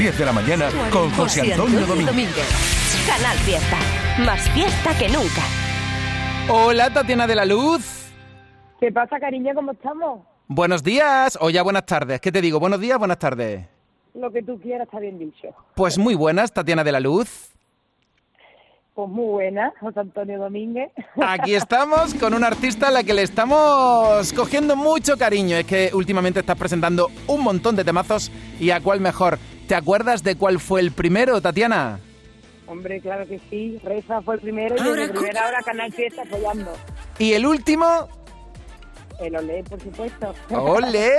10 de la mañana con José Antonio Domínguez. Canal Fiesta. Más fiesta que nunca. Hola, Tatiana de la Luz. ¿Qué pasa, cariño? ¿Cómo estamos? Buenos días o ya buenas tardes. ¿Qué te digo? Buenos días, buenas tardes. Lo que tú quieras está bien dicho. Pues muy buenas, Tatiana de la Luz. Pues muy buena, José Antonio Domínguez. Aquí estamos con una artista a la que le estamos cogiendo mucho cariño. Es que últimamente estás presentando un montón de temazos y a cuál mejor. ¿Te acuerdas de cuál fue el primero, Tatiana? Hombre, claro que sí. Reza fue el primero y desde primera hora Canal Fiesta apoyando. ¿Y el último? El Olé, por supuesto. ¡Ole!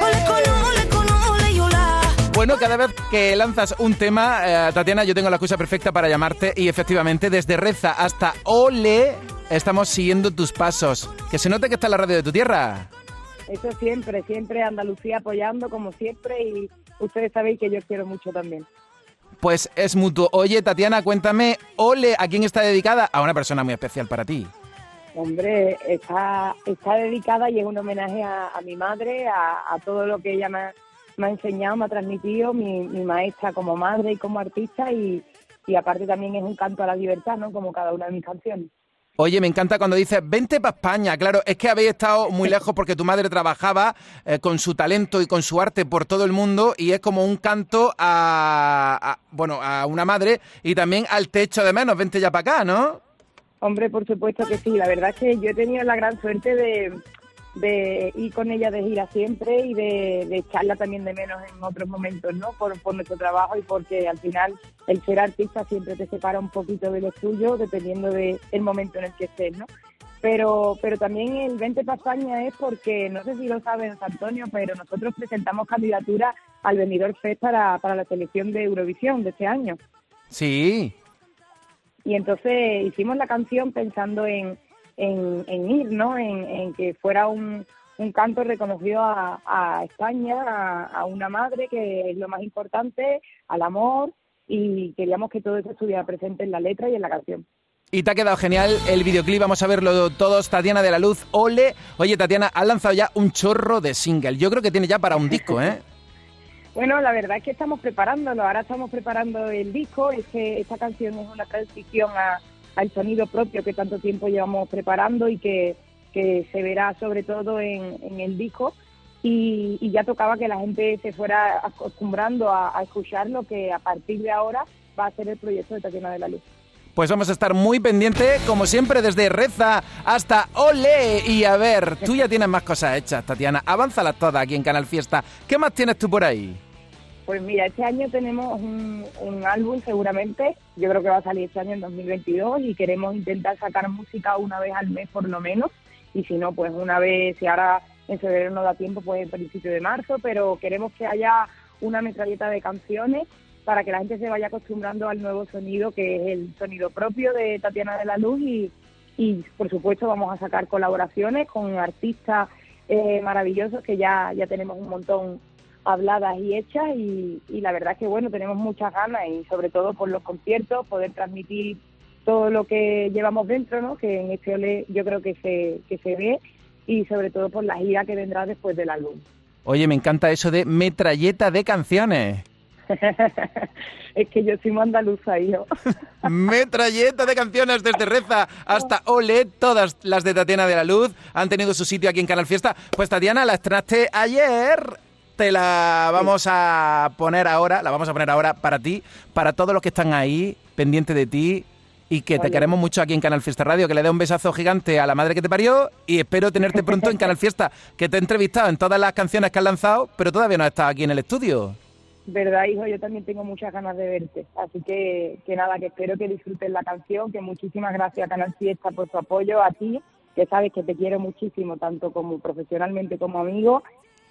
Bueno, cada vez que lanzas un tema, eh, Tatiana, yo tengo la excusa perfecta para llamarte y efectivamente desde Reza hasta Ole estamos siguiendo tus pasos. Que se note que está en la radio de tu tierra. Eso siempre, siempre Andalucía apoyando como siempre y ustedes sabéis que yo quiero mucho también. Pues es mutuo. Oye, Tatiana, cuéntame, Ole, ¿a quién está dedicada? A una persona muy especial para ti. Hombre, está, está dedicada y es un homenaje a, a mi madre, a, a todo lo que ella me ha, me ha enseñado, me ha transmitido, mi, mi maestra como madre y como artista y, y aparte también es un canto a la libertad, ¿no? Como cada una de mis canciones. Oye, me encanta cuando dices, vente para España. Claro, es que habéis estado muy lejos porque tu madre trabajaba eh, con su talento y con su arte por todo el mundo y es como un canto a, a- bueno, a una madre y también al techo de menos. Vente ya para acá, ¿no? Hombre, por supuesto que sí. La verdad es que yo he tenido la gran suerte de, de ir con ella de gira siempre y de, de echarla también de menos en otros momentos, ¿no? Por, por nuestro trabajo y porque al final el ser artista siempre te separa un poquito de lo tuyo dependiendo del momento en el que estés, ¿no? Pero, pero también el 20 para España es porque, no sé si lo saben, Antonio, pero nosotros presentamos candidatura al Benidorm Fest para, para la selección de Eurovisión de este año. Sí. Y entonces hicimos la canción pensando en, en, en ir, ¿no? En, en que fuera un, un canto reconocido a, a España, a, a una madre, que es lo más importante, al amor, y queríamos que todo eso estuviera presente en la letra y en la canción. Y te ha quedado genial el videoclip, vamos a verlo todos. Tatiana de la Luz, ole. Oye, Tatiana, has lanzado ya un chorro de single. Yo creo que tiene ya para un disco, ¿eh? Bueno, la verdad es que estamos preparándolo. Ahora estamos preparando el disco. Es que esta canción es una transición a- al sonido propio que tanto tiempo llevamos preparando y que, que se verá sobre todo en, el disco. Y, ya tocaba que la gente se fuera acostumbrando a, a escuchar lo que a partir de ahora va a ser el proyecto de Tatiana de la Luz. Pues vamos a estar muy pendientes, como siempre, desde Reza hasta Ole. Y a ver, tú ya tienes más cosas hechas, Tatiana. Avánzalas todas aquí en Canal Fiesta. ¿Qué más tienes tú por ahí? Pues mira, este año tenemos un, álbum seguramente, yo creo que va a salir este año en 2022 y queremos intentar sacar música una vez al mes por lo menos. Y si no, pues una vez, si ahora en febrero no da tiempo, pues en principio de marzo, pero queremos que haya una metralleta de canciones para que la gente se vaya acostumbrando al nuevo sonido que es el sonido propio de Tatiana de la Luz. Y, y por supuesto vamos a sacar colaboraciones con artistas eh, maravillosos que ya, ya tenemos un montón habladas y hechas y, y la verdad es que bueno, tenemos muchas ganas y sobre todo por los conciertos, poder transmitir todo lo que llevamos dentro, ¿no? que en este ole yo creo que se, que se ve y sobre todo por la gira que vendrá después del álbum. Oye, me encanta eso de metralleta de canciones. es que yo soy muy andaluza, hijo. Metralleta de canciones desde Reza hasta Ole, todas las de Tatiana de la Luz han tenido su sitio aquí en Canal Fiesta. Pues Tatiana, la estrenaste ayer. Te la vamos a poner ahora, la vamos a poner ahora para ti, para todos los que están ahí, pendientes de ti y que te queremos mucho aquí en Canal Fiesta Radio, que le dé un besazo gigante a la madre que te parió y espero tenerte pronto en Canal Fiesta, que te he entrevistado en todas las canciones que has lanzado, pero todavía no has estado aquí en el estudio. Verdad, hijo, yo también tengo muchas ganas de verte. Así que, que nada, que espero que disfruten la canción, que muchísimas gracias a Canal Fiesta por su apoyo, a ti, que sabes que te quiero muchísimo, tanto como profesionalmente como amigo,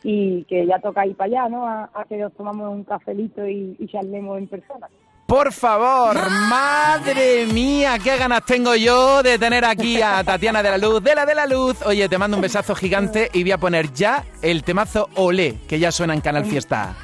y que ya toca ir para allá, ¿no? A, que nos tomamos un cafelito y, y charlemos en persona. Por favor, madre mía, qué ganas tengo yo de tener aquí a Tatiana de la Luz, de la de la Luz. Oye, te mando un besazo gigante y voy a poner ya el temazo Olé, que ya suena en Canal Fiesta.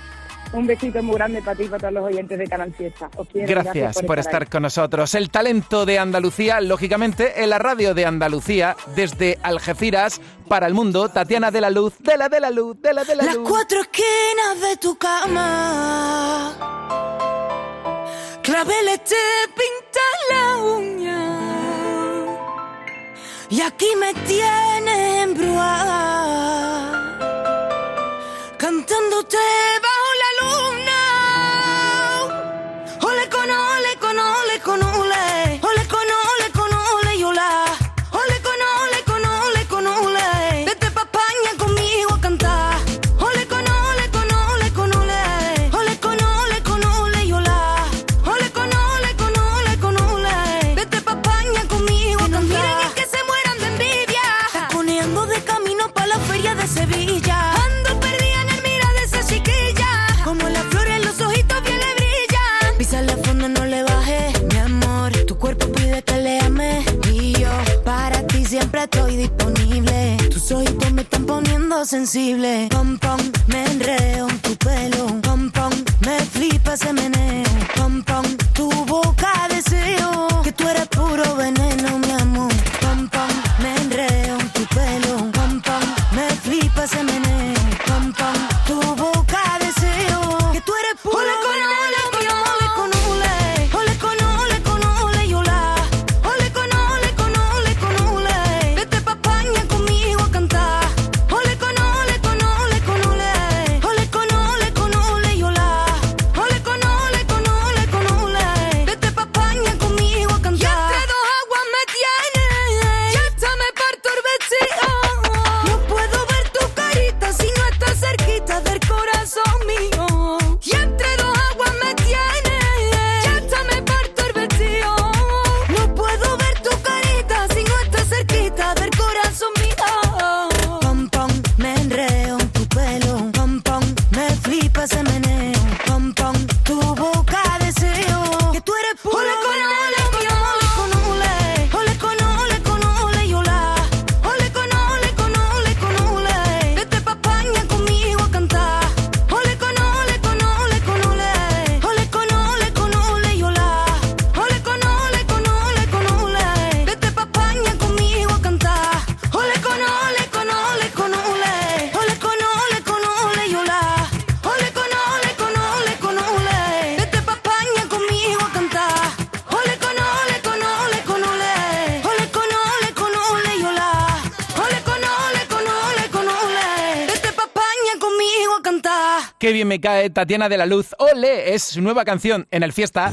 Un besito muy grande para ti y para todos los oyentes de Canal Fiesta. Os quiero, Gracias por estar con nosotros. El talento de Andalucía, lógicamente, en la radio de Andalucía, desde Algeciras para el mundo, Tatiana de la Luz, de la de la Luz, de la de la Las Luz. cuatro esquinas de tu cama le te pinta la uña. Y aquí me tienes embruada. Cantándote bajo poniendo sensible. Qué bien me cae Tatiana de la Luz. Ole, es su nueva canción en el fiesta.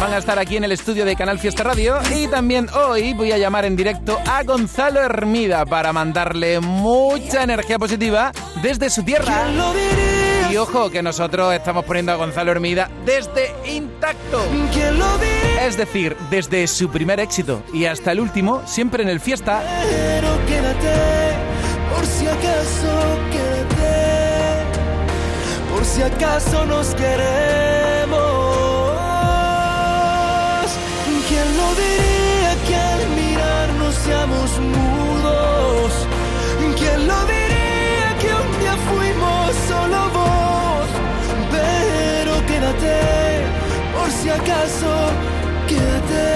Van a estar aquí en el estudio de Canal Fiesta Radio. Y también hoy voy a llamar en directo a Gonzalo Hermida para mandarle mucha energía positiva desde su tierra. Y ojo, que nosotros estamos poniendo a Gonzalo Hermida desde intacto. Es decir, desde su primer éxito y hasta el último, siempre en el fiesta. Pero quédate, por si acaso quédate, por si acaso nos queremos. ¿Quién lo diría que al mirarnos seamos mudos? ¿Quién lo diría que un día fuimos solo voz? Pero quédate, por si acaso quédate.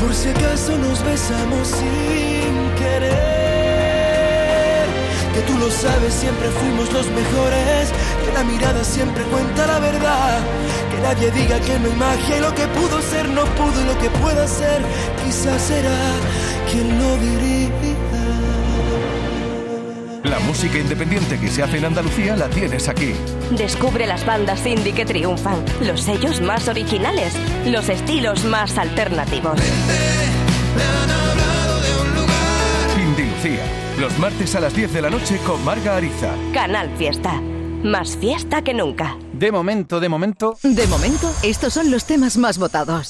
Por si acaso nos besamos sin querer. Que tú lo sabes, siempre fuimos los mejores. Que la mirada siempre cuenta la verdad. Que nadie diga que no hay magia y lo que pudo ser no pudo y lo que pueda ser quizás será. quien lo diría? La música independiente que se hace en Andalucía la tienes aquí. Descubre las bandas indie que triunfan, los sellos más originales, los estilos más alternativos. Indie Lucía, los martes a las 10 de la noche con Marga Ariza. Canal Fiesta. Más fiesta que nunca. De momento, de momento, De momento, estos son los temas más votados.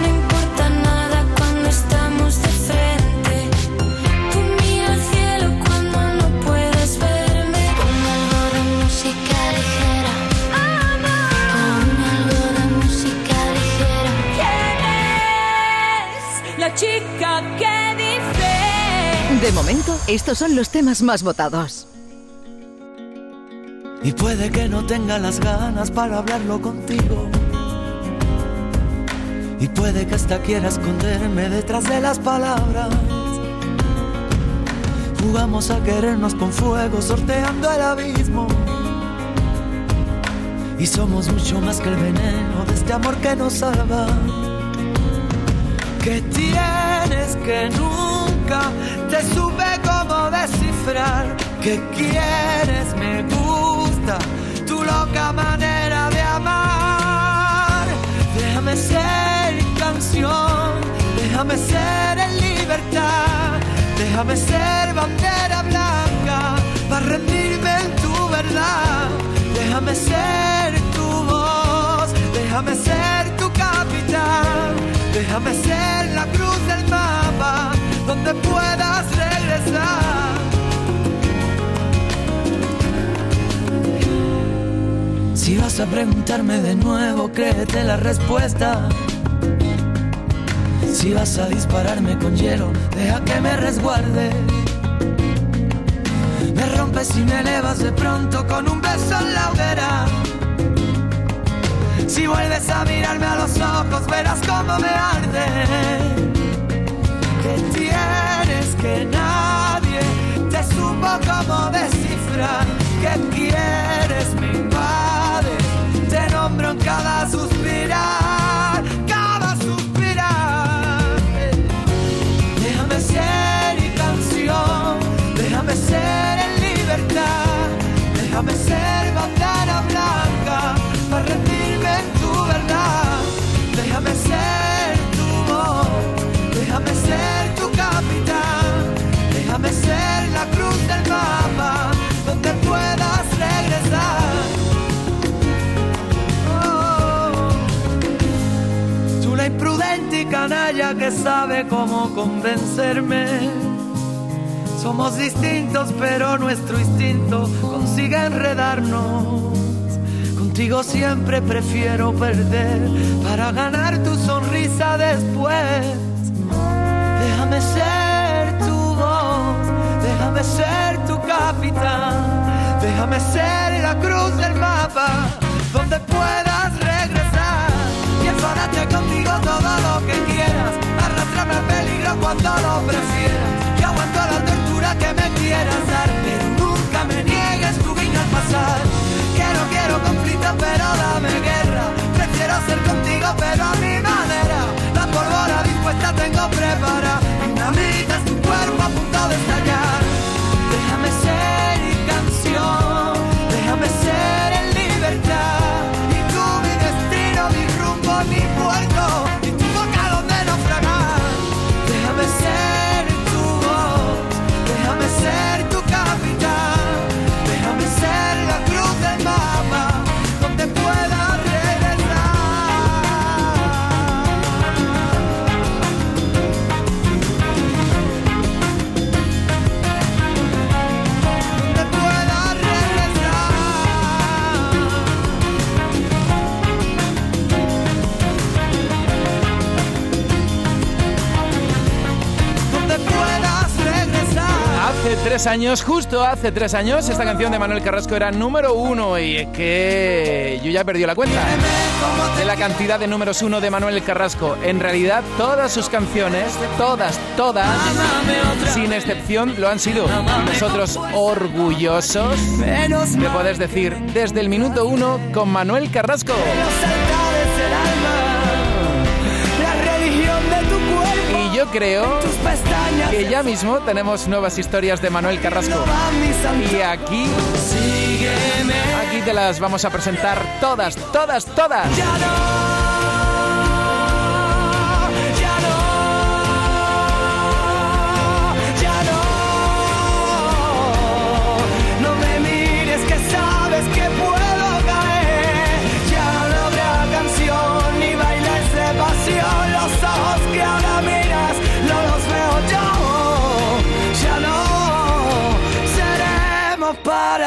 No importa nada cuando estamos de frente. Tú mira al cielo cuando no puedes verme. Pon algo de música ligera. Pon algo de música ligera. ¿Quién es? esa chica que dice. De momento, estos son los temas más votados. Y puede que no tenga las ganas para hablarlo contigo. Y puede que hasta quiera esconderme detrás de las palabras. Jugamos a querernos con fuego, sorteando el abismo. Y somos mucho más que el veneno de este amor que nos salva. Que tienes que nunca te supe cómo descifrar. Que quieres, me gusta tu loca manera de amar. Déjame ser canción, déjame ser en libertad. Déjame ser bandera blanca para rendirme en tu verdad. Déjame ser tu voz, déjame ser tu capitán. Déjame ser la cruz del mapa donde puedas regresar. Si vas a preguntarme de nuevo, créete la respuesta. Si vas a dispararme con hielo, deja que me resguarde. Me rompes y me elevas de pronto con un beso en la hoguera. Si vuelves a mirarme a los ojos, verás cómo me arde. Que tienes que nadie te supo cómo descifrar. Que quieres, invade. Te nombro en cada suspirar, canalla que sabe cómo convencerme. Somos distintos, pero nuestro instinto consigue enredarnos. Contigo siempre prefiero perder para ganar tu sonrisa después. Déjame ser tu voz, déjame ser tu capitán, déjame ser la cruz del mapa donde puedas que quieras, arrastrarme al peligro cuando lo prefieras. Que aguanto la tortura que me quieras dar, pero nunca me niegues tu guiño al pasar. Que no quiero conflicto, pero dame guerra. Prefiero ser contigo, pero a mi manera. La pólvora dispuesta tengo preparada. Dinamita es tu cuerpo a punto de estallar. Tres años, justo hace tres años, esta canción de Manuel Carrasco era número uno y es que yo ya perdí la cuenta de la cantidad de números uno de Manuel Carrasco. En realidad, todas sus canciones, todas, todas, sin excepción, lo han sido. Nosotros orgullosos de poder decir desde el minuto uno con Manuel Carrasco. Yo creo que ya mismo tenemos nuevas historias de Manuel Carrasco. Y aquí. Aquí te las vamos a presentar todas, todas, todas.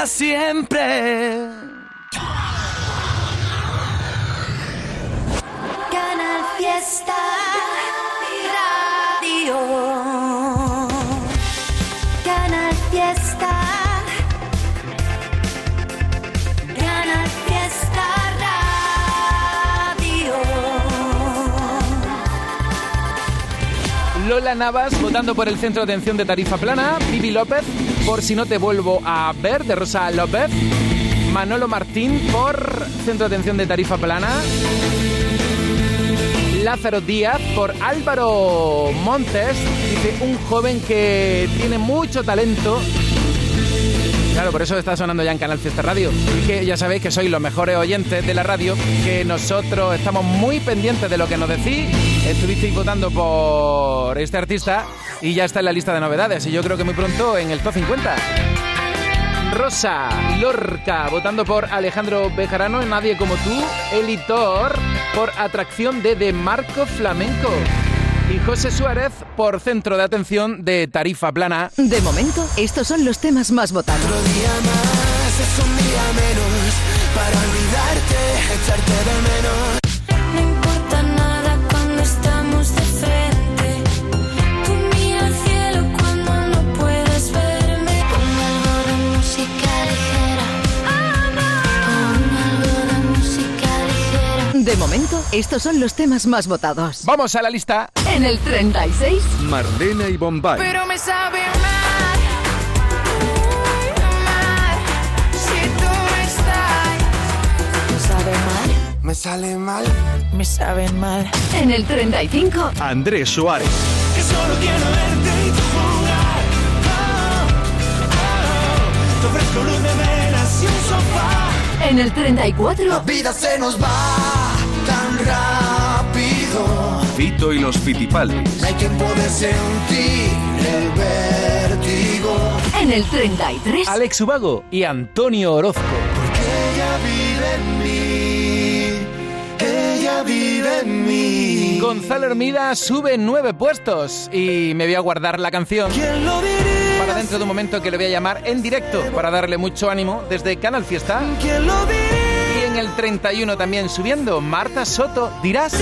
Siempre. Canal Fiesta. Navas votando por el centro de atención de tarifa plana. Vivi López por Si no te vuelvo a ver de Rosa López. Manolo Martín por centro de atención de tarifa plana. Lázaro Díaz por Álvaro Montes. Dice un joven que tiene mucho talento Claro, por eso está sonando ya en Canal Fiesta Radio. Y que ya sabéis que sois los mejores oyentes de la radio, que nosotros estamos muy pendientes de lo que nos decís. Estuvisteis votando por este artista y ya está en la lista de novedades. Y yo creo que muy pronto en el top 50. Rosa Lorca votando por Alejandro Bejarano, Nadie como tú. Elitor por Atracción de De Marco Flamenco y José Suárez por centro de atención de tarifa plana. De momento, estos son los temas más votados. Otro día más es un día menos para olvidarte, echarte de menos. De momento, estos son los temas más votados. Vamos a la lista. En el 36, Marlena y Bombay. Pero me sabe mal, muy mal, si tú estás. Me sabe mal, Me sale mal. me saben mal. en el 35, Andrés Suárez. Que solo quiero verte y tu jugar. Oh, oh, te ofrezco luz de velas y un sofá. en el 34, La vida se nos va rápido. Fito y los Fitipaldis. No hay quien puede sentir el vértigo. en el 33, Alex Ubago y Antonio Orozco. Que ella vive en mí. Ella vive en mí. Gonzalo Hermida sube nueve puestos y me voy a guardar la canción ¿Quién lo diría? para dentro de un momento que le voy a llamar en directo para darle mucho ánimo desde Canal Fiesta. ¿Quién lo diría? En el 31 también subiendo, Marta Soto, dirás.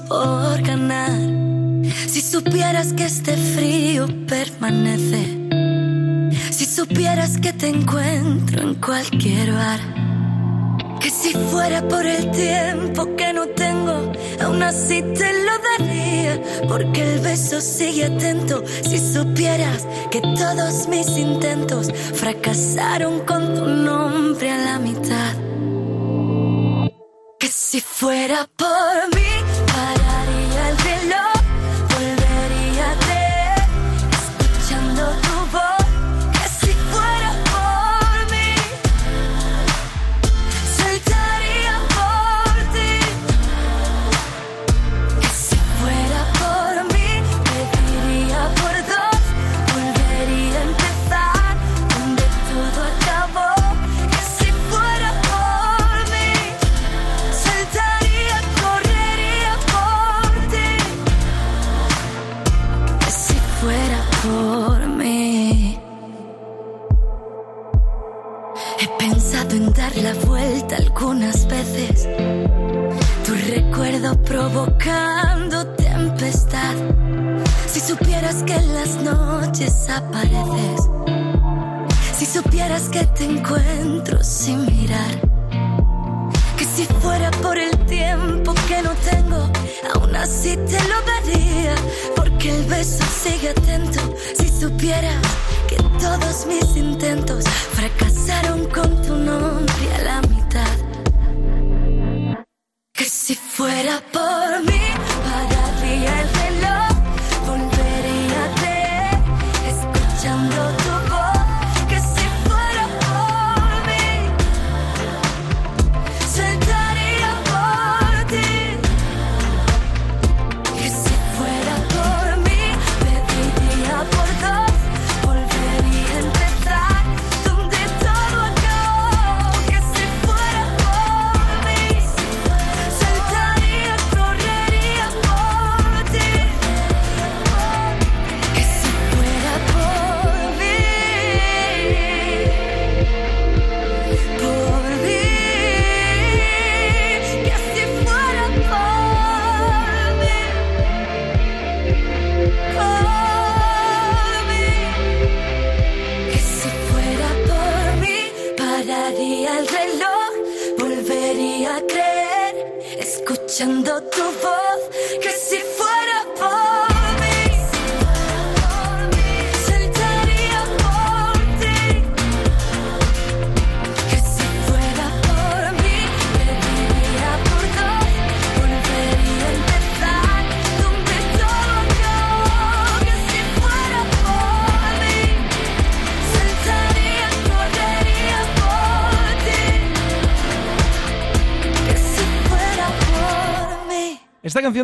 Por ganar. Si supieras que este frío permanece. Si supieras que te encuentro en cualquier bar. Que si fuera por el tiempo que no tengo, aún así te lo daría. Porque el beso sigue atento. Si supieras que todos mis intentos fracasaron con tu nombre a la mitad. Que si fuera por mí, provocando tempestad. Si supieras que en las noches apareces. Si supieras que te encuentro sin mirar. Que si fuera por el tiempo que no tengo, aún así te lo daría. Porque el beso sigue atento. Si supieras que todos mis intentos fracasaron con tu nombre a la mitad. Que si fuera por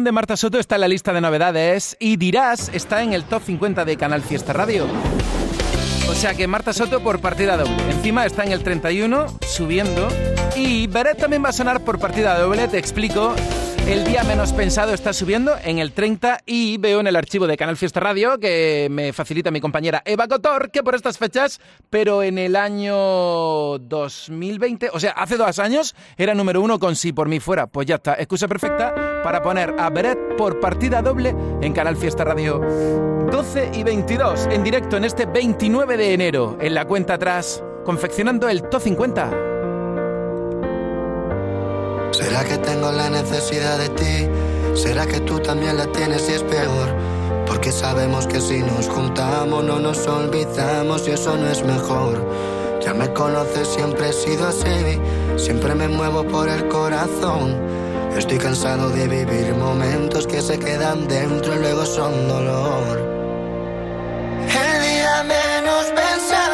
de Marta Soto está en la lista de novedades y Dirás está en el top 50 de Canal Fiesta Radio. O sea que Marta Soto por partida doble. Encima está en el 31, subiendo. Y Beret también va a sonar por partida doble, te explico. El día menos pensado está subiendo en el 30 y veo en el archivo de Canal Fiesta Radio que me facilita mi compañera Eva Cotor que por estas fechas, pero en el año 2020, o sea, hace dos años, era número uno con Si por mí fuera. Pues ya está, excusa perfecta para poner a Beret por partida doble en Canal Fiesta Radio. 12 y 22 en directo en este 29 de enero en la cuenta atrás, confeccionando el Top 50. ¿Será que tengo la necesidad de ti? ¿Será que tú también la tienes y es peor? Porque sabemos que si nos juntamos no nos olvidamos y eso no es mejor. Ya me conoces, siempre he sido así, siempre me muevo por el corazón. Estoy cansado de vivir momentos que se quedan dentro y luego son dolor. El día menos pensado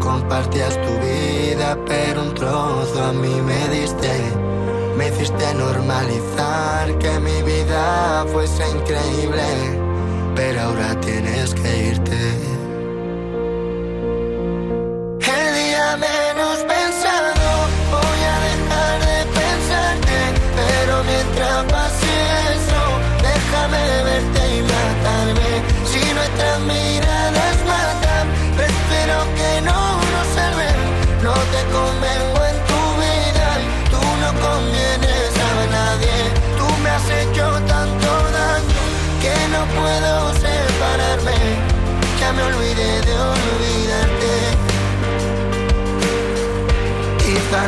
Compartías tu vida, pero un trozo a mí me diste. Me hiciste normalizar que mi vida fuese increíble, pero ahora tienes que irte.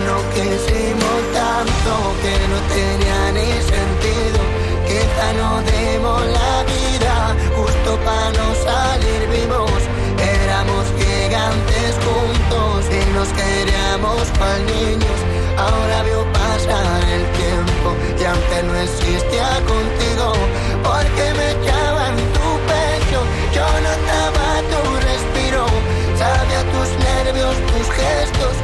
No quisimos tanto que no tenía ni sentido. Quizá no demos la vida justo para no salir vivos. Éramos gigantes juntos y nos queríamos cual niños. Ahora veo pasar el tiempo y aunque no existía contigo, porque me echaba en tu pecho, yo notaba tu respiro, sabía tus nervios, tus gestos,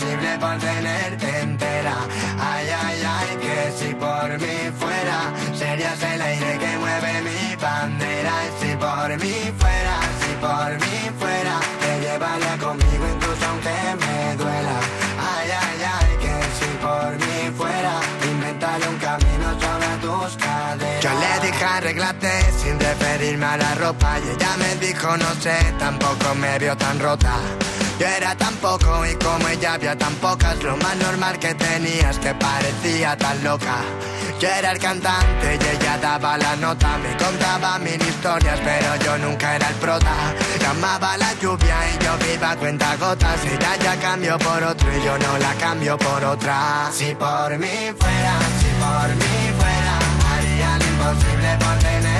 imposible mantenerte entera. Ay, ay, ay, que si por mí fuera, serías el aire que mueve mi bandera. Si por mí fuera, si por mí fuera, te llevaría conmigo incluso aunque me duela. Ay, ay, ay, que si por mí fuera, inventaré un camino sobre tus caderas. Yo le dije arreglate sin referirme a la ropa y ella me dijo no sé, tampoco me vio tan rota. Yo era tan poco y como ella había tan pocas, lo más normal que tenía es que parecía tan loca. Yo era el cantante y ella daba la nota, me contaba mil historias, pero yo nunca era el prota. Llamaba la lluvia y yo viva cuenta gotas, ella ya cambió por otro y yo no la cambio por otra. Si por mí fuera, si por mí fuera, haría lo imposible por tenerte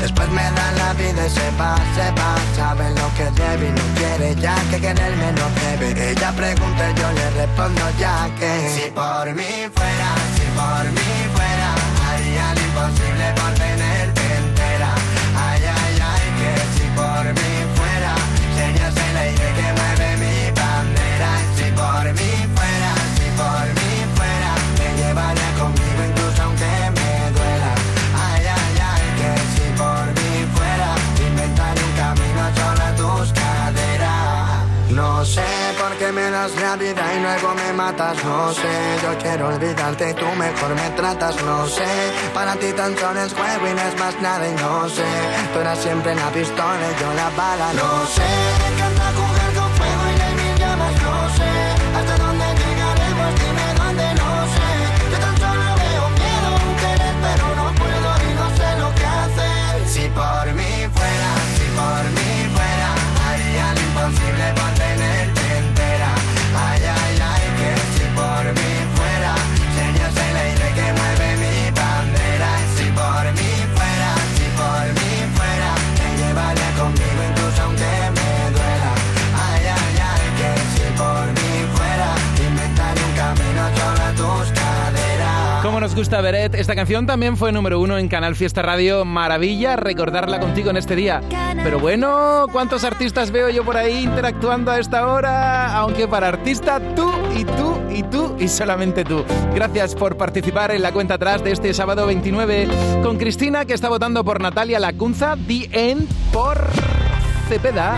Después me da la vida y se va, se va. Sabe lo que debe y no quiere ya que quererme no debe. Ella pregunta y yo le respondo ya que Si por mí fuera, si por mí fuera Haría lo imposible por tenerte la vida y luego me matas. No sé, yo quiero olvidarte y tú mejor me tratas. No sé, para ti tan solo es juego y no es más nada y no sé. Tú eras siempre la pistola y yo la bala. No sé, nos gusta Beret, esta canción también fue número uno en Canal Fiesta Radio. Maravilla recordarla contigo en este día. Pero bueno, ¿cuántos artistas veo yo por ahí interactuando a esta hora? Aunque para artista, tú y tú y tú y solamente tú. Gracias por participar en la cuenta atrás de este sábado 29 con Cristina, que está votando por Natalia Lacunza, The End por Cepeda.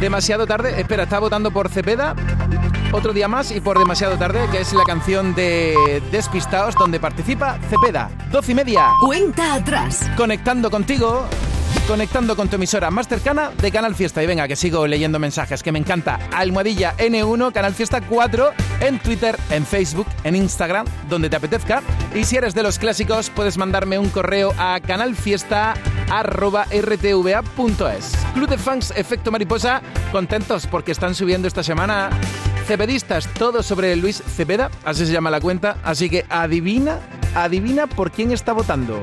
Demasiado tarde. Espera, está votando por Cepeda. Otro día más y por demasiado tarde, que es la canción de Despistaos, donde participa Cepeda. Doce y media. Cuenta atrás. Conectando contigo. Conectando con tu emisora más cercana de Canal Fiesta. Y venga, que sigo leyendo mensajes, que me encanta. Almohadilla N1, Canal Fiesta 4, en Twitter, en Facebook, en Instagram, donde te apetezca. Y si eres de los clásicos, puedes mandarme un correo a canalfiesta.rtva.es. Club de fans Efecto Mariposa, contentos porque están subiendo esta semana cepedistas, todo sobre Luis Cepeda, así se llama la cuenta. Así que adivina, adivina por quién está votando.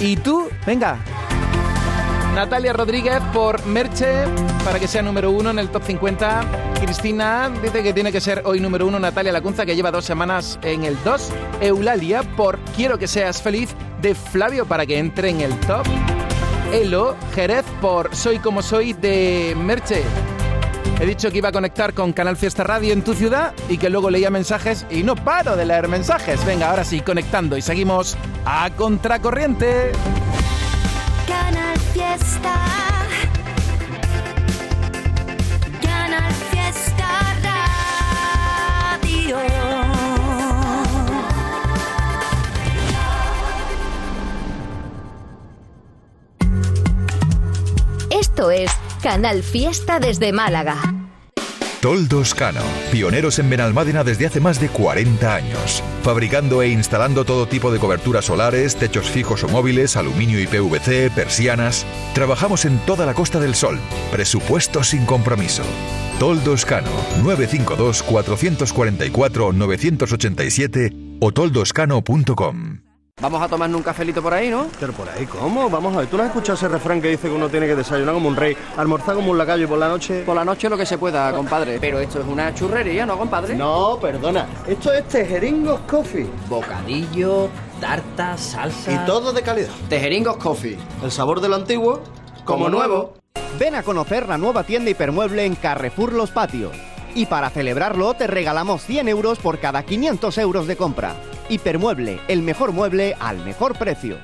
Y tú, venga, Natalia Rodríguez por Merche para que sea número uno en el top 50. Cristina dice que tiene que ser hoy número uno Natalia Lacunza que lleva dos semanas en el 2. Eulalia por Quiero que seas feliz de Flavio para que entre en el top. Elo Jerez por Soy como soy de Merche. He dicho que iba a conectar con Canal Fiesta Radio en tu ciudad y que luego leía mensajes y no paro de leer mensajes. Venga, ahora sí, conectando y seguimos a contracorriente. Canal Fiesta. Canal Fiesta Radio. Esto es Canal Fiesta desde Málaga. Toldos Cano, pioneros en Benalmádena desde hace más de 40 años, fabricando e instalando todo tipo de coberturas solares, techos fijos o móviles, aluminio y PVC, persianas. Trabajamos en toda la Costa del Sol. Presupuesto sin compromiso. Toldos Cano, 952 444 987 o toldoscano.com. Vamos a tomarnos un cafelito por ahí, ¿no? Pero por ahí, ¿cómo? Vamos a ver, ¿tú no has escuchado ese refrán que dice que uno tiene que desayunar como un rey, almorzar como un lacayo y por la noche...? Por la noche lo que se pueda, compadre. Pero esto es una churrería, ¿no, compadre? No, perdona. Esto es Tejeringos Coffee. Bocadillo, tarta, salsa... Y todo de calidad. Tejeringos Coffee. El sabor de lo antiguo, como nuevo. Ven a conocer la nueva tienda hipermueble en Carrefour Los Patios. Y para celebrarlo te regalamos 100 euros por cada 500 euros de compra. Hipermueble, el mejor mueble al mejor precio.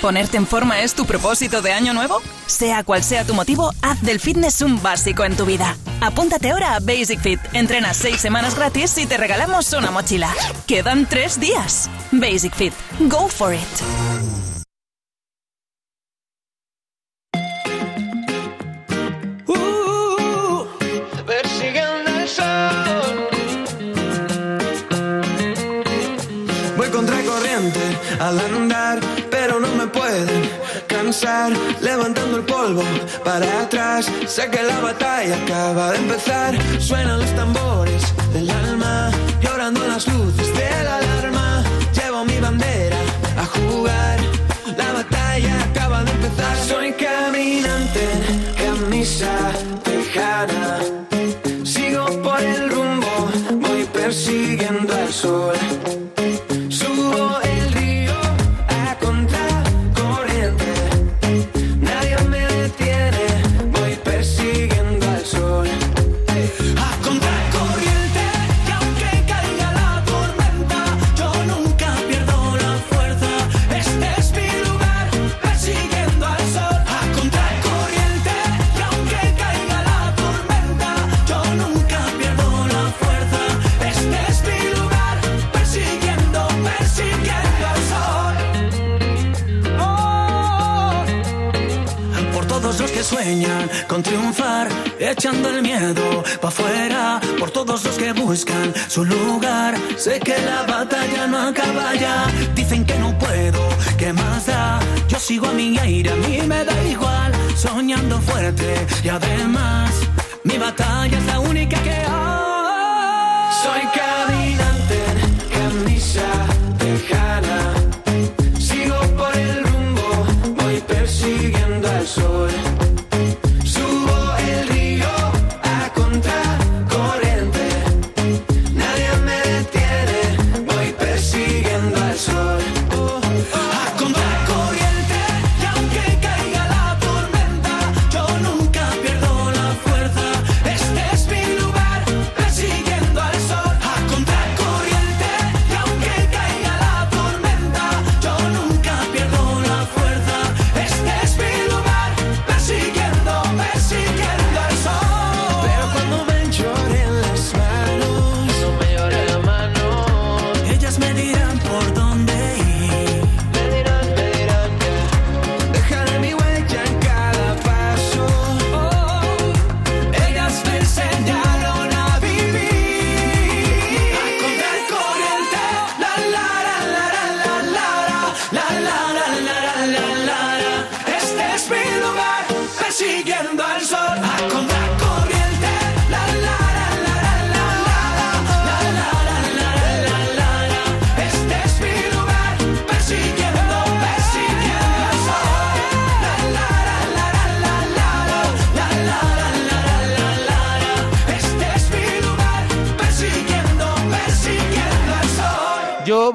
¿Ponerte en forma es tu propósito de año nuevo? Sea cual sea tu motivo, haz del fitness un básico en tu vida. Apúntate ahora a Basic Fit. Entrenas seis semanas gratis y te regalamos una mochila. Quedan tres días. Basic Fit. Go for it. Al andar, pero no me pueden cansar. Levantando el polvo para atrás, sé que la batalla acaba de empezar. Suenan los tambores del alma, llorando las luces de la alarma. Llevo mi bandera a jugar, la batalla acaba de empezar. Soy caminante, camisa tejana. Sigo por el rumbo, voy persiguiendo al sol. Triunfar, echando el miedo pa' afuera. Por todos los que buscan su lugar, sé que la batalla no acaba ya. Dicen que no puedo, ¿qué más da? Yo sigo a mi aire, a mí me da igual. Soñando fuerte y además, mi batalla es la única que hay. Soy caminante, camisa tejana. Sigo por el rumbo, voy persiguiendo al sol.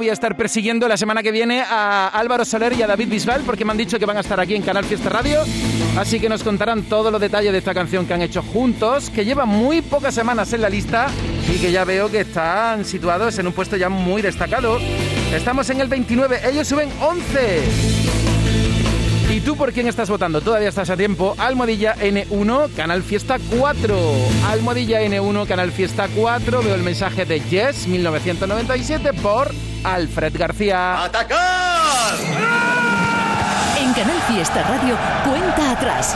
Voy a estar persiguiendo la semana que viene a Álvaro Soler y a David Bisbal porque me han dicho que van a estar aquí en Canal Fiesta Radio. Así que nos contarán todos los detalles de esta canción que han hecho juntos, que lleva muy pocas semanas en la lista y que ya veo que están situados en un puesto ya muy destacado. Estamos en el 29, ellos suben 11. ¿Y tú por quién estás votando? Todavía estás a tiempo. Almohadilla N1, Canal Fiesta 4. Almohadilla N1, Canal Fiesta 4. Veo el mensaje de Yes, 1997, por Alfred García. ¡Atacar! En Canal Fiesta Radio, cuenta atrás.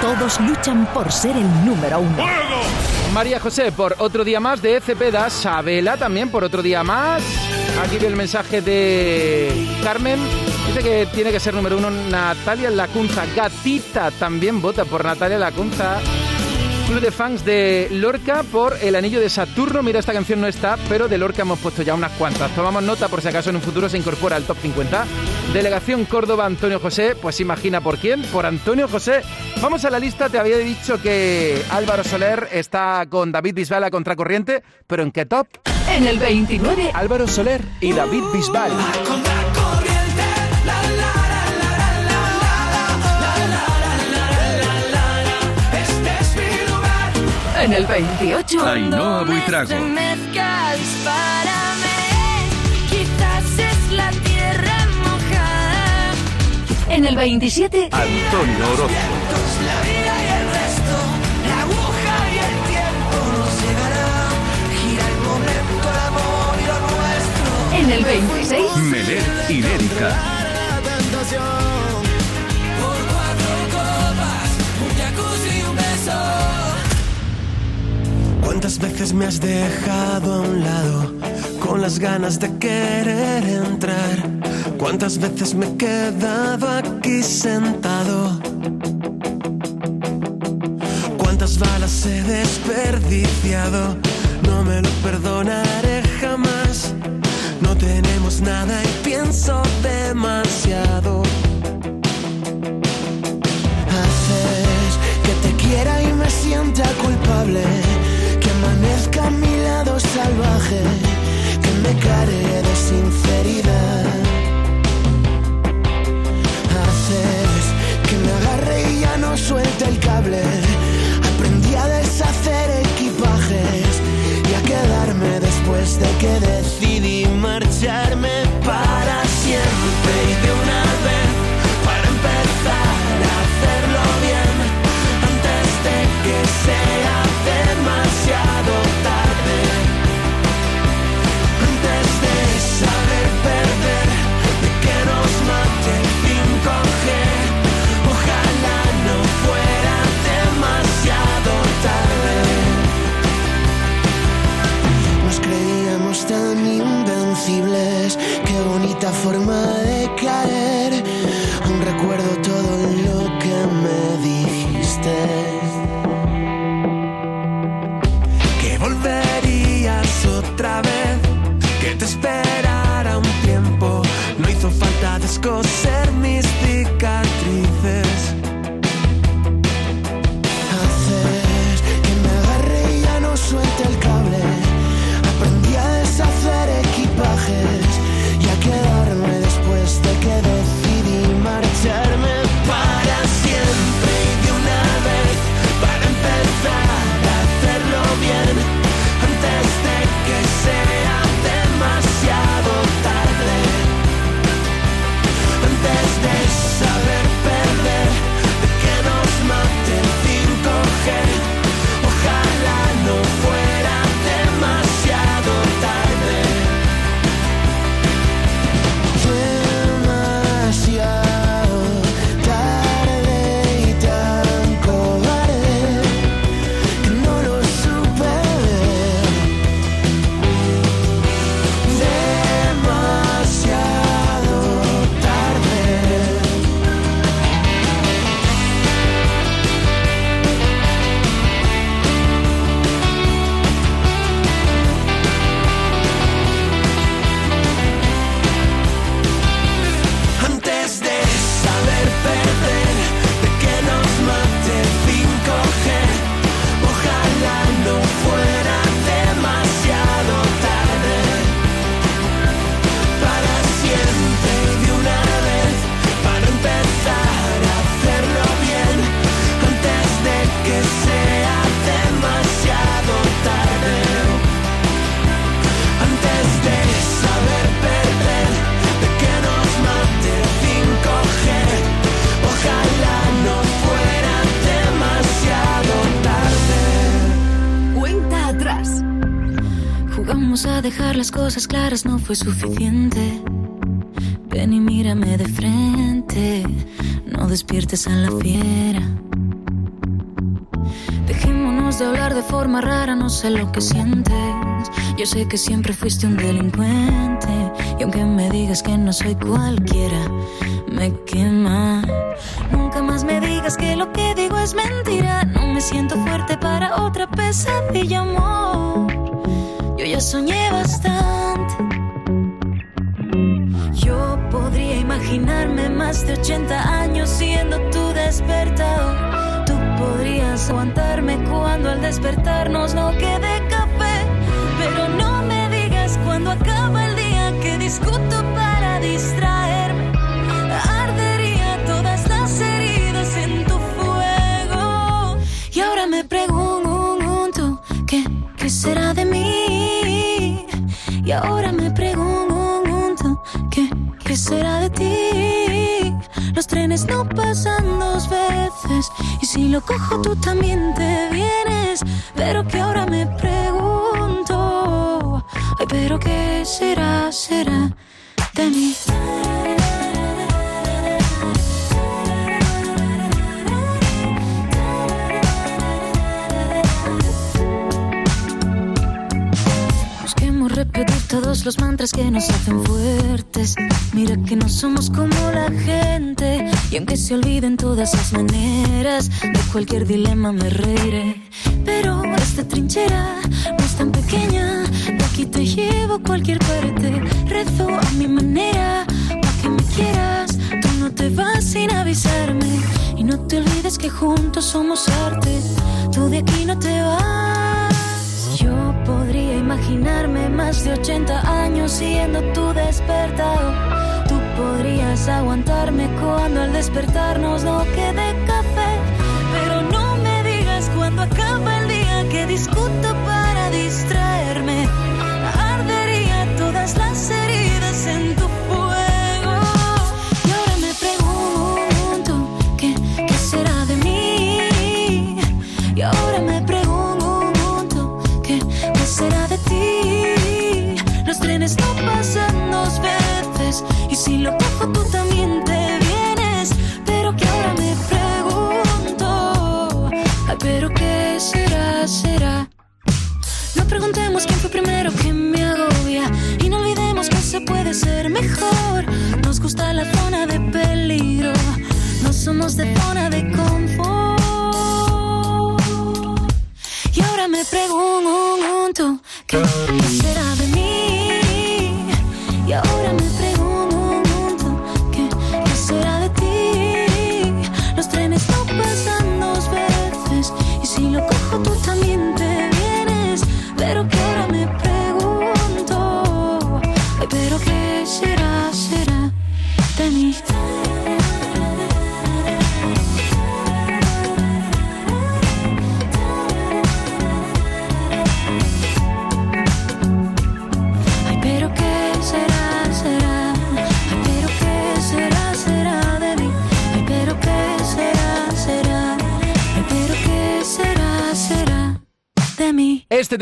Todos luchan por ser el número uno. María José, por otro día más de Cepeda. Sabela también por otro día más. Aquí el mensaje de Carmen. Dice que tiene que ser número uno Natalia Lacunza. Gatita también vota por Natalia Lacunza. Club de fans de Lorca por el anillo de Saturno. Mira, esta canción no está, pero de Lorca hemos puesto ya unas cuantas. Tomamos nota por si acaso en un futuro se incorpora al top 50. Delegación Córdoba, Antonio José. Pues imagina por quién, por Antonio José. Vamos a la lista. Te había dicho que Álvaro Soler está con David Bisbal a contracorriente, pero ¿en qué top? En el 29. Álvaro Soler y David Bisbal. En el 28. Ainhoa Buitrago. Quizás es la tierra mojada. En el 27. Antonio Orozco. La vida y el resto, la aguja y el tiempo nos llegará. Gira el momento, el amor y lo nuestro. En el 26. Meler y ¿Cuántas veces me has dejado a un lado con las ganas de querer entrar? ¿Cuántas veces me he quedado aquí sentado? ¿Cuántas balas he desperdiciado? No me lo perdonaré jamás. No tenemos nada y pienso demasiado. Haces que te quiera y me sienta culpable. Amanezca mi lado salvaje. Que me care de sinceridad. Haces que me agarre y ya no suelte el cable. Aprendí a deshacer equipajes y a quedarme después de que decidí marcharme para siempre y de una vez para empezar a hacerlo bien antes de que sea no fue suficiente. Ven y mírame de frente, no despiertes a la fiera. Dejémonos de hablar de forma rara, no sé lo que sientes. Yo sé que siempre fuiste un delincuente. Y aunque me digas que no soy cualquiera, me quema. Nunca más me digas que lo que digo es mentira. No me siento fuerte para otra pesadilla, amor. Yo ya soñé bastante. Imaginarme más de 80 años siendo tu despertador. Tú podrías aguantarme cuando al despertarnos no quede café. Pero no me digas cuando acaba el día que discuto para distraerme. Lo cojo tú también te vienes, pero que ahora me pregunto, ay, pero qué será, los mantras que nos hacen fuertes. Mira que no somos como la gente. Y aunque se olviden todas las maneras, de cualquier dilema me reiré. Pero esta trinchera no es tan pequeña. De aquí te llevo a cualquier parte. Rezo a mi manera, pa' que me quieras. Tú no te vas sin avisarme. Y no te olvides que juntos somos arte. Tú de aquí no te vas. Yo podría imaginarme más de 80 años siendo tu despertador. Tú podrías aguantarme cuando al despertarnos no quede café. Pero no me digas cuando acaba el día que discuto para distraerme. Puede ser mejor. Nos gusta la zona de peligro, no somos de zona de confort. Y ahora me pregunto, ¿qué,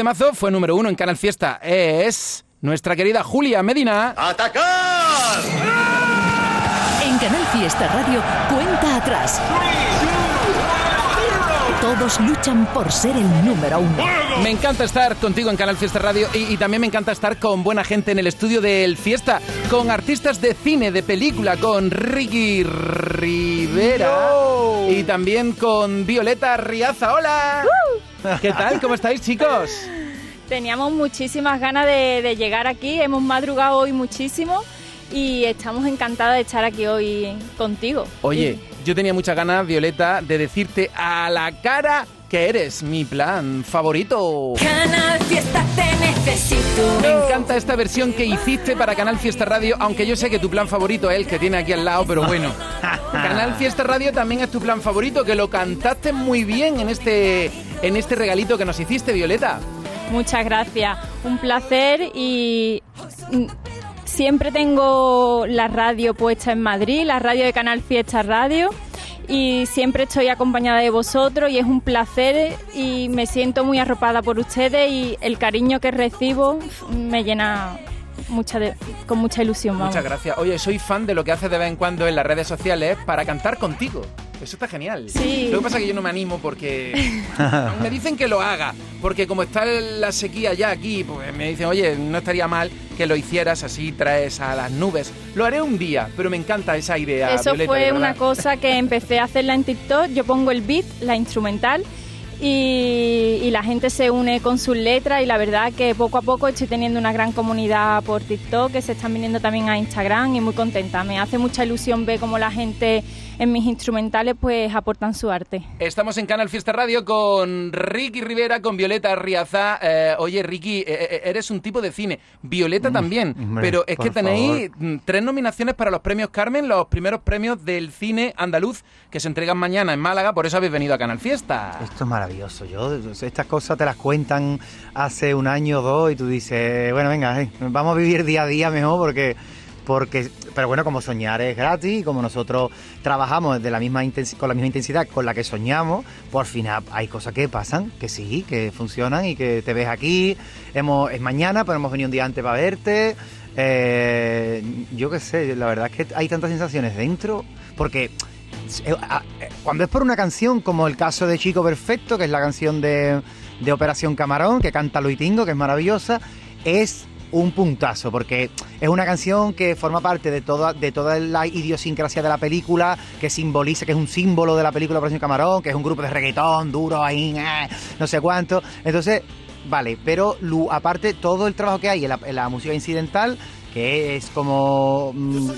temazo fue número uno en Canal Fiesta. Es nuestra querida Julia Medina. ¡Atacar! En Canal Fiesta Radio, cuenta atrás. Todos luchan por ser el número uno. Me encanta estar contigo en Canal Fiesta Radio y, y también me encanta estar con buena gente en el estudio del Fiesta, con artistas de cine, de película, con Ricky Rivera y también con Violeta Riaza. ¡Hola! ¿Qué tal? ¿Cómo estáis, chicos? Teníamos muchísimas ganas de, de llegar aquí, hemos madrugado hoy muchísimo y estamos encantadas de estar aquí hoy contigo. Oye, yo tenía muchas ganas, Violeta, de decirte a la cara que eres mi plan favorito. Canal Fiesta te necesito. Me encanta esta versión que hiciste para Canal Fiesta Radio, aunque yo sé que tu plan favorito es el que tiene aquí al lado, pero bueno. Canal Fiesta Radio también es tu plan favorito, que lo cantaste muy bien en este, en este regalito que nos hiciste, Violeta. Muchas gracias, un placer y siempre tengo la radio puesta en Madrid, la radio de Canal Fiesta Radio y siempre estoy acompañada de vosotros y es un placer y me siento muy arropada por ustedes y el cariño que recibo me llena mucha de- con mucha ilusión. Muchas gracias. Oye, soy fan de lo que haces de vez en cuando en las redes sociales para cantar contigo. Eso está genial. Sí. Lo que pasa es que yo no me animo porque me dicen que lo haga, porque como está la sequía ya aquí, pues me dicen, oye, no estaría mal que lo hicieras así, traes a las nubes. Lo haré un día, pero me encanta esa idea. Eso Violeta, fue una cosa que empecé a hacerla en TikTok. Yo pongo el beat, la instrumental, y, y la gente se une con sus letras. Y la verdad que poco a poco estoy teniendo una gran comunidad por TikTok que se están viniendo también a Instagram y muy contenta. Me hace mucha ilusión ver cómo la gente en mis instrumentales pues aportan su arte. Estamos en Canal Fiesta Radio con Ricky Rivera, con Violeta Riaza. Eh, oye, Ricky, eh, eh, eres un tipo de cine. Violeta también. hombre, pero es que tenéis mm, tres nominaciones para los premios Carmen, los primeros premios del cine andaluz que se entregan mañana en Málaga. Por eso habéis venido a Canal Fiesta. Esto es maravilloso. Yo, estas cosas te las cuentan hace un año o dos y tú dices, bueno, venga, eh, vamos a vivir día a día mejor porque. Porque, pero bueno, como soñar es gratis y como nosotros trabajamos de la misma con la misma intensidad con la que soñamos, por fin hay cosas que pasan, que sí, que funcionan y que te ves aquí. Hemos, es mañana, pero hemos venido un día antes para verte. Eh, yo qué sé, la verdad es que hay tantas sensaciones dentro, porque eh, eh, cuando es por una canción, como el caso de Chico Perfecto, que es la canción de, de Operación Camarón, que canta Luitingo, que es maravillosa, es un puntazo, porque es una canción que forma parte de toda, de toda la idiosincrasia de la película, que simboliza, que es un símbolo de la película Operación Camarón, que es un grupo de reggaetón duro ahí, eh, no sé cuánto. Entonces, vale, pero aparte todo el trabajo que hay en la, en la música incidental, que es como mm,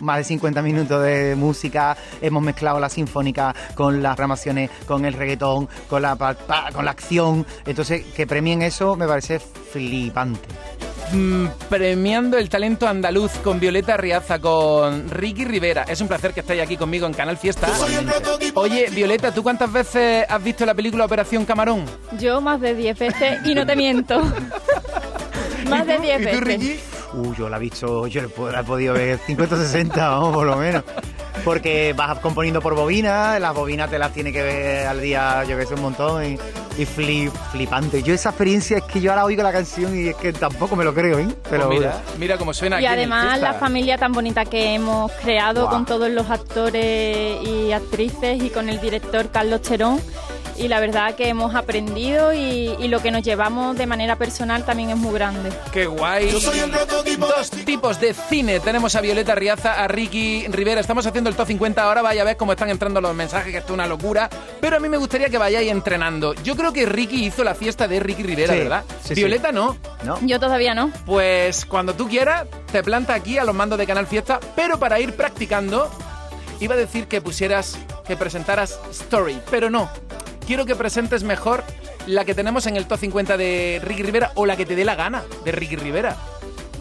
más de 50 minutos de música, hemos mezclado la sinfónica con las ramaciones, con el reggaetón, con la, pa- pa- con la acción, entonces que premien eso me parece flipante. Mm, premiando el talento andaluz con Violeta Riaza, con Ricky Rivera. Es un placer que estéis aquí conmigo en Canal Fiesta. Oye, Violeta, ¿tú cuántas veces has visto la película Operación Camarón? Yo más de 10 veces y no te miento. más de 10 ¿Y tú, veces. Ricky? Uh, yo la he visto, yo la he podido ver 50 o 60, vamos, por lo menos. Porque vas componiendo por bobina, las bobinas te las tiene que ver al día, yo que sé, un montón, y, y flip, flipante. Yo esa experiencia es que yo ahora oigo la canción y es que tampoco me lo creo, ¿eh? Pero Pues mira, mira cómo suena Y aquí además la familia tan bonita que hemos creado con todos los actores y actrices y con el director Carlos Cherón. Y la verdad que hemos aprendido y, y lo que nos llevamos de manera personal también es muy grande. ¡Qué guay! Dos tipos de cine. Tenemos a Violeta Riaza, a Ricky Rivera. Estamos haciendo el top 50 ahora. Vaya a ver cómo están entrando los mensajes, que esto es una locura. Pero a mí me gustaría que vayáis entrenando. Yo creo que Ricky hizo la fiesta de Ricky Rivera, Sí, ¿verdad? sí, sí. Violeta no. ¿no? Yo todavía no. Pues cuando tú quieras, te planta aquí a los mandos de Canal Fiesta. Pero para ir practicando, iba a decir que pusieras, que presentaras Story. Pero no. Quiero que presentes mejor la que tenemos en el top 50 de Ricky Rivera o la que te dé la gana de Ricky Rivera.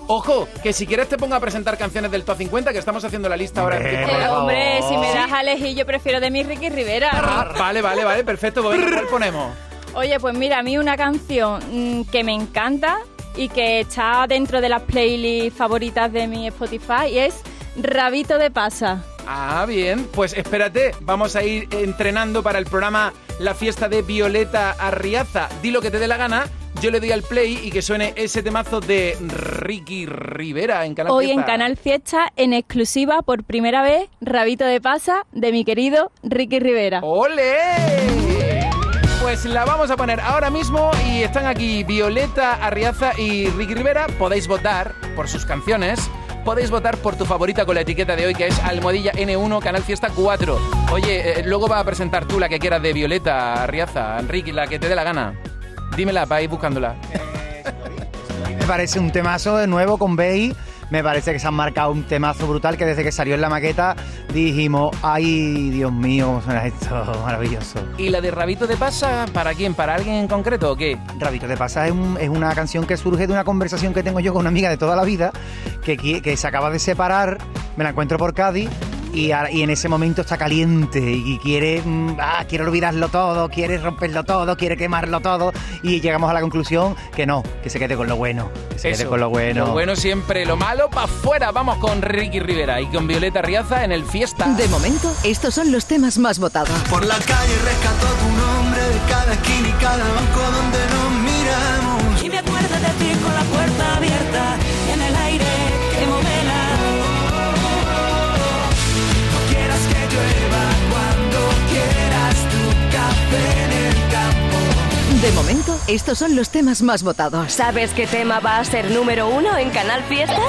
Ojo, que si quieres te ponga a presentar canciones del top 50, que estamos haciendo la lista ahora. Eh, hombre, si me das a elegir, yo prefiero de mi Ricky Rivera. Ah, vale, vale, vale, perfecto. ¿Cuál ponemos? Oye, pues mira, a mí una canción mm, que me encanta y que está dentro de las playlists favoritas de mi Spotify y es Rabito de Pasa. Ah, bien. Pues espérate, vamos a ir entrenando para el programa La fiesta de Violeta Arriaza. Di lo que te dé la gana. Yo le doy al play y que suene ese temazo de Ricky Rivera en Canal Hoy Fiesta. en Canal Fiesta, en exclusiva, por primera vez, Rabito de Pasa de mi querido Ricky Rivera. ¡Ole! Pues la vamos a poner ahora mismo y están aquí Violeta Arriaza y Ricky Rivera. Podéis votar por sus canciones. Podéis votar por tu favorita con la etiqueta de hoy que es Almohadilla N1 Canal Fiesta 4. Oye, eh, luego va a presentar tú la que quieras de Violeta Arriaza, Ricky, la que te dé la gana. Dímela para ir buscándola. Me parece un temazo de nuevo con Bey. Me parece que se han marcado un temazo brutal que desde que salió en la maqueta dijimos, ay, Dios mío, cómo suena esto, maravilloso. ¿Y la de Rabito de Pasa para quién? ¿Para alguien en concreto o qué? Rabito de Pasa es, un- es una canción que surge de una conversación que tengo yo con una amiga de toda la vida que, que se acaba de separar, me la encuentro por Cádiz y, ahora- y en ese momento está caliente y quiere, mm, ah, quiere olvidarlo todo, quiere romperlo todo, quiere quemarlo todo y llegamos a la conclusión que no, que se quede con lo bueno, que se quede Eso, con lo bueno. Lo bueno siempre, lo malo para afuera. Vamos con Ricky Rivera y con Violeta Riaza en el Fiesta. De momento, estos son los temas más votados. Por la calle rescató tu nombre de cada esquina y cada banco donde nos miramos. Y me acuerdo de ti con la puerta abierta Estos son los temas más votados. ¿Sabes qué tema va a ser número uno en Canal Fiesta?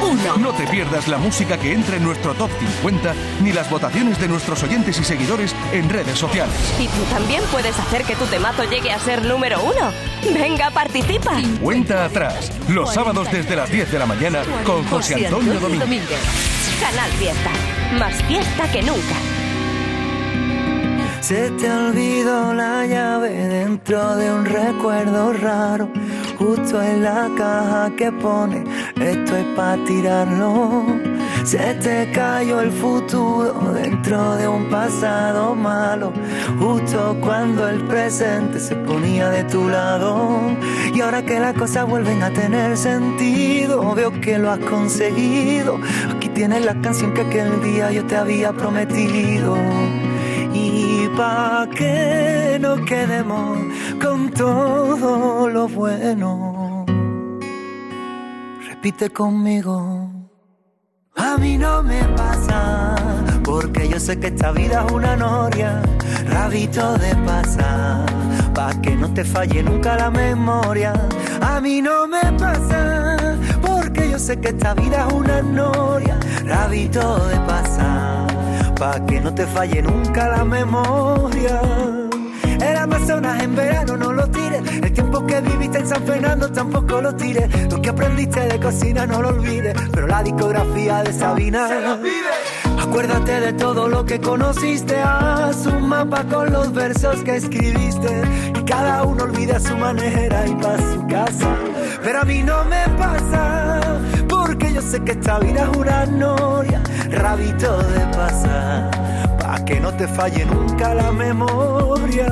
Uno. No te pierdas la música que entra en nuestro top 50 ni las votaciones de nuestros oyentes y seguidores en redes sociales. Y tú también puedes hacer que tu temazo llegue a ser número uno. Venga, participa. Cuenta atrás, los sábados desde las 10 de la mañana con José Antonio Domínguez. Canal Fiesta. Más fiesta que nunca. Se te olvidó la llave dentro de un recuerdo raro, justo en la caja que pone esto es para tirarlo. Se te cayó el futuro dentro de un pasado malo, justo cuando el presente se ponía de tu lado. Y ahora que las cosas vuelven a tener sentido, veo que lo has conseguido. Aquí tienes la canción que aquel día yo te había prometido. Pa' que nos quedemos con todo lo bueno. Repite conmigo. A mí no me pasa, porque yo sé que esta vida es una noria, rabito de pasa, pa' que no te falle nunca la memoria. A mí no me pasa, porque yo sé que esta vida es una noria, rabito de pasa, pa' que no te falle nunca la memoria. El Amazonas en verano no lo tires. El tiempo que viviste en San Fernando tampoco lo tires. Lo que aprendiste de cocina no lo olvides. Pero la discografía de Sabina. Acuérdate de todo lo que conociste. Haz un mapa con los versos que escribiste. Y cada uno olvida a su manera y pa' su casa. Pero a mí no me pasa. Sé que esta vida es una noria. Rabito de pasar pa' que no te falle nunca la memoria.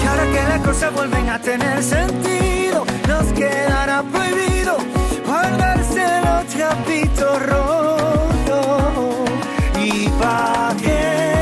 Y ahora que las cosas vuelven a tener sentido, nos quedará prohibido guardarse los trapitos rotos. Y pa' que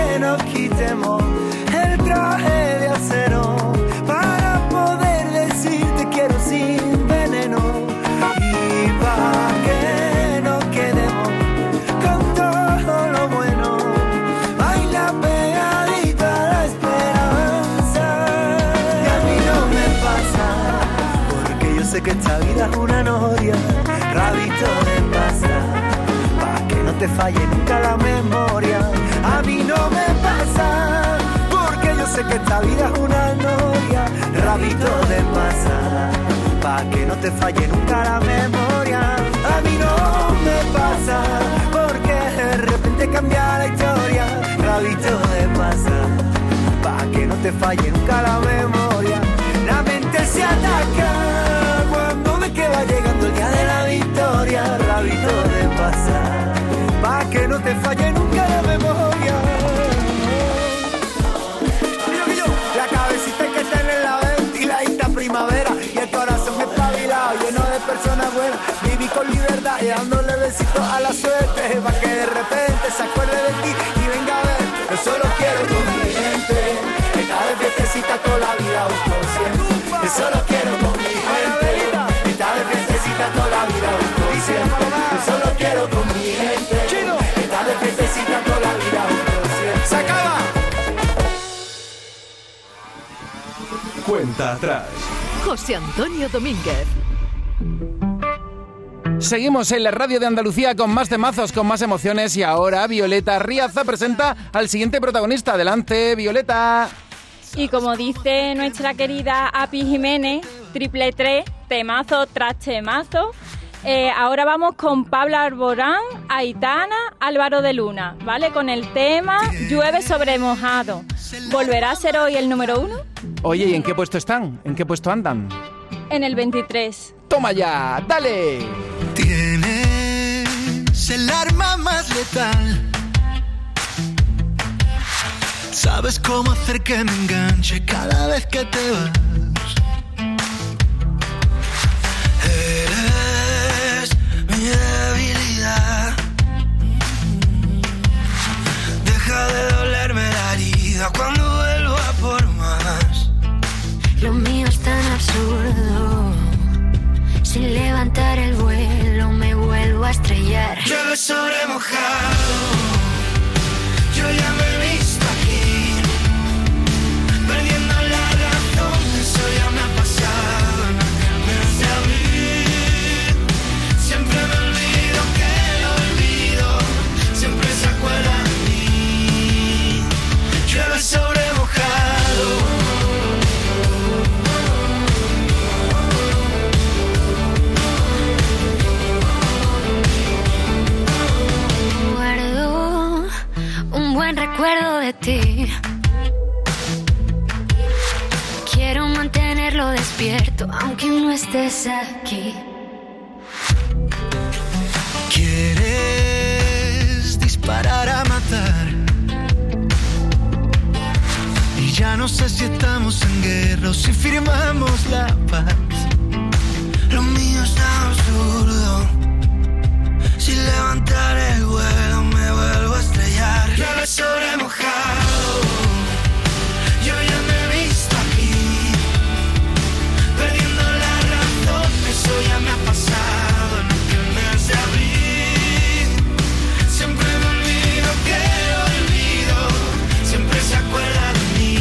te falle nunca la memoria. A mí no me pasa, porque yo sé que esta vida es una noria, rabito de pasa, pa' que no te falle nunca la memoria. A mí no me pasa, porque de repente cambia la con libertad y dándole besitos a la suerte, pa' que de repente se acuerde de ti y venga a ver. Yo solo quiero con mi gente, estar de fiestecita toda la vida busco siempre. Yo solo quiero con mi gente, estar de fiestecita toda la vida siempre. Yo solo quiero con mi gente, estar de fiestecita toda la vida siempre. ¡Se acaba! Cuenta atrás. José Antonio Domínguez. Seguimos en la radio de Andalucía con más temazos, con más emociones y ahora Violeta Riaza presenta al siguiente protagonista. Adelante, Violeta. Y como dice nuestra querida Api Jiménez, triple tres, temazo tras temazo. eh, ahora vamos con Pablo Arborán, Aitana, Álvaro de Luna, ¿vale? Con el tema Llueve sobre mojado. ¿Volverá a ser hoy el número uno? Oye, ¿y en qué puesto están? ¿En qué puesto andan? En el 23. Toma ya, dale. Tienes el arma más letal. Sabes cómo hacer que me enganche cada vez que te vas. Eres mi debilidad. Deja de dolerme la herida cuando absurdo. Sin levantar el vuelo me vuelvo hasta estrellar. Llueve sobre mojado. Quiero mantenerlo despierto, aunque no estés aquí. Quieres disparar a matar. Y ya no sé si estamos en guerra o si firmamos la paz. Lo mío es absurdo. Si levantar el vuelo sobre mojado. Yo ya me he visto aquí. Perdiendo la razón, eso ya me ha pasado en aquel mes de abril. Siempre me olvido que lo olvido. Siempre se acuerda de mí.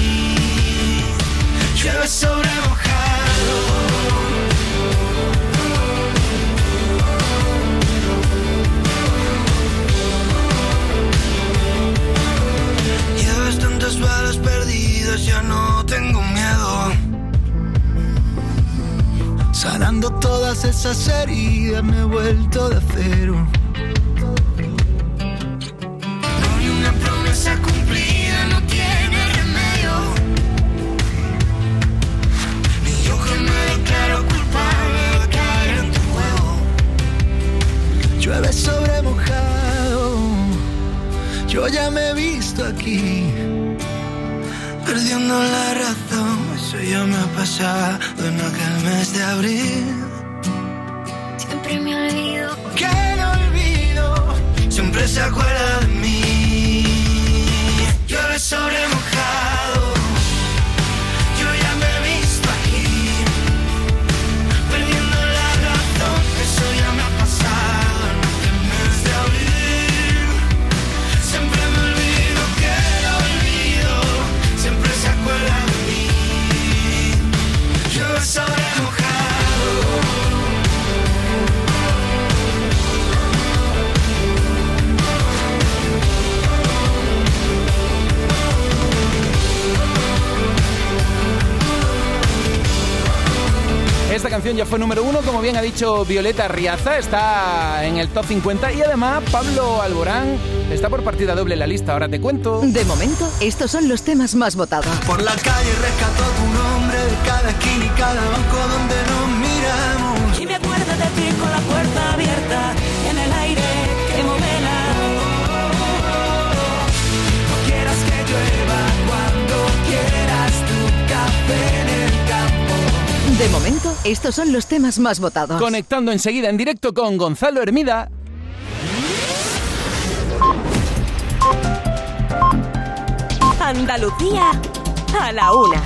Llueve sobre ya no tengo miedo. Sanando todas esas heridas, me he vuelto de acero. Fue número uno, como bien ha dicho Violeta Riaza, está en el top 50 y además Pablo Alborán está por partida doble en la lista, ahora te cuento. De momento, estos son los temas más votados. Por la calle rescató tu nombre de cada esquina y cada banco donde nos miramos. Y me acuerdo de ti con la puerta abierta De momento, estos son los temas más votados. Conectando enseguida en directo con Gonzalo Hermida. Andalucía a la una.